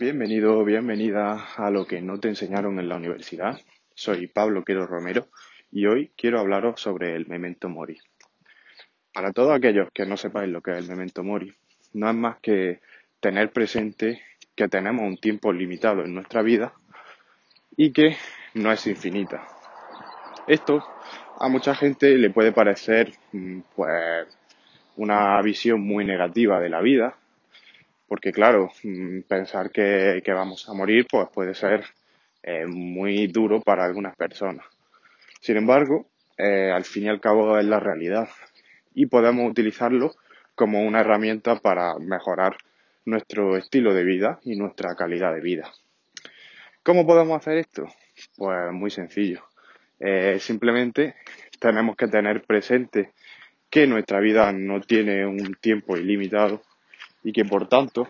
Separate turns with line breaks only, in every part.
Bienvenido, bienvenida a lo que no te enseñaron en la universidad. Soy Pablo Quero Romero y hoy quiero hablaros sobre el memento mori. Para todos aquellos que no sepáis lo que es el memento mori, no es más que tener presente que tenemos un tiempo limitado en nuestra vida y que no es infinita. Esto a mucha gente le puede parecer mm, pues una visión muy negativa de la vida, porque claro, mm, pensar que, vamos a morir pues puede ser eh, muy duro para algunas personas. Sin embargo, eh, al fin y al cabo es la realidad y podemos utilizarlo como una herramienta para mejorar nuestro estilo de vida y nuestra calidad de vida. ¿Cómo podemos hacer esto? Pues muy sencillo. Eh, simplemente tenemos que tener presente que nuestra vida no tiene un tiempo ilimitado y que por tanto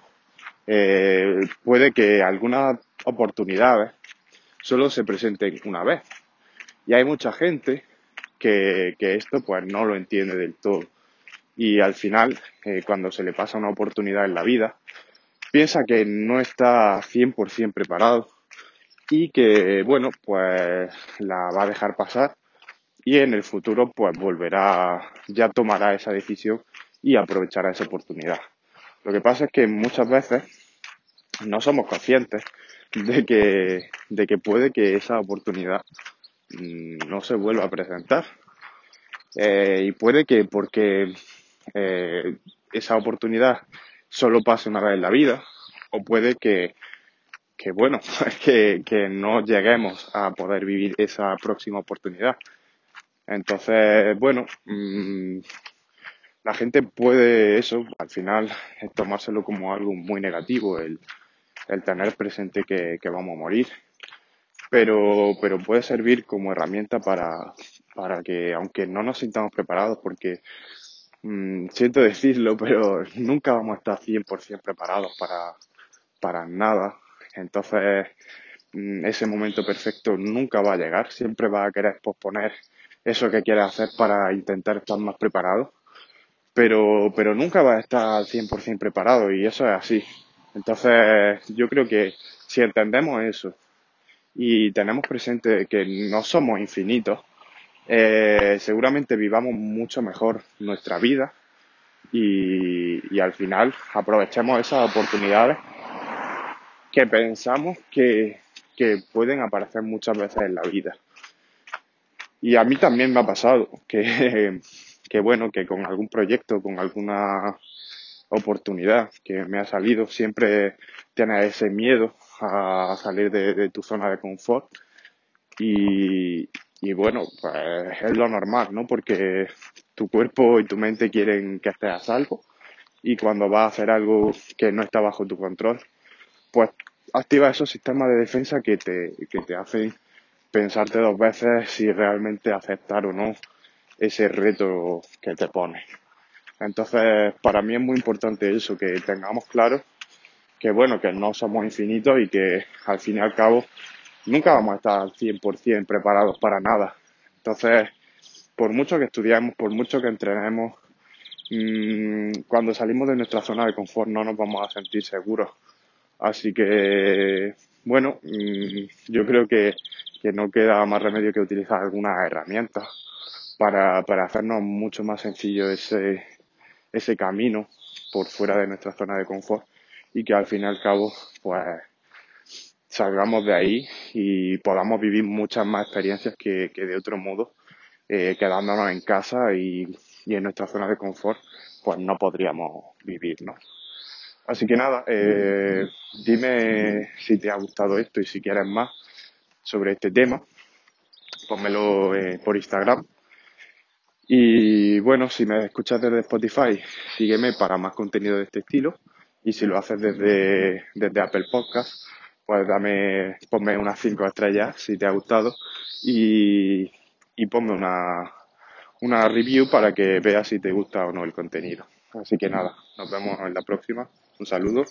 eh, puede que algunas oportunidades solo se presenten una vez. Y hay mucha gente que, esto pues no lo entiende del todo. Y al final, eh, cuando se le pasa una oportunidad en la vida, piensa que no está 100% preparado y que, bueno, pues la va a dejar pasar y en el futuro pues volverá, ya tomará esa decisión y aprovechará esa oportunidad. Lo que pasa es que muchas veces no somos conscientes de que, de que puede que esa oportunidad mm, no se vuelva a presentar. Eh, y puede que porque eh, esa oportunidad solo pase una vez en la vida, o puede que, que bueno, que, que no lleguemos a poder vivir esa próxima oportunidad. Entonces, bueno, mm, la gente puede eso, al final, tomárselo como algo muy negativo, el, tener presente que, que, vamos a morir. Pero, pero puede servir como herramienta para, para que, aunque no nos sintamos preparados, porque mm, siento decirlo, pero nunca vamos a estar 100% preparados para, para nada. Entonces, mm, ese momento perfecto nunca va a llegar, siempre va a querer posponer eso que quieres hacer para intentar estar más preparado, pero, pero nunca va a estar 100% preparado y eso es así. Entonces, yo creo que si entendemos eso y tenemos presente que no somos infinitos, eh, seguramente vivamos mucho mejor nuestra vida y, y al final aprovechemos esas oportunidades que pensamos que, que pueden aparecer muchas veces en la vida. Y a mí también me ha pasado que, que bueno, que con algún proyecto, con alguna oportunidad que me ha salido, siempre tienes ese miedo a salir de, tu zona de confort. Y, y bueno, pues es lo normal, ¿no? Porque tu cuerpo y tu mente quieren que estés a salvo y cuando vas a hacer algo que no está bajo tu control, pues activa esos sistemas de defensa que te, que te hacen pensarte dos veces si realmente aceptar o no ese reto que te pone. Entonces, para mí es muy importante eso, que tengamos claro que bueno, que no somos infinitos y que al fin y al cabo nunca vamos a estar al 100% preparados para nada. Entonces, por mucho que estudiemos, por mucho que entrenemos, mmm, cuando salimos de nuestra zona de confort no nos vamos a sentir seguros. Así que, bueno, mmm, yo creo que que no queda más remedio que utilizar alguna herramienta para, para hacernos mucho más sencillo ese, ese camino por fuera de nuestra zona de confort y que al fin y al cabo pues salgamos de ahí y podamos vivir muchas más experiencias que, que de otro modo eh, quedándonos en casa y, y, en nuestra zona de confort pues no podríamos vivir ¿no? así que nada eh, dime si te ha gustado esto y si quieres más sobre este tema, pónmelo eh, por Instagram. Y bueno, si me escuchas desde Spotify, sígueme para más contenido de este estilo. Y si lo haces desde, desde Apple Podcast, pues dame, ponme unas 5 estrellas si te ha gustado y, y ponme una, una review para que veas si te gusta o no el contenido. Así que nada, nos vemos en la próxima. Un saludo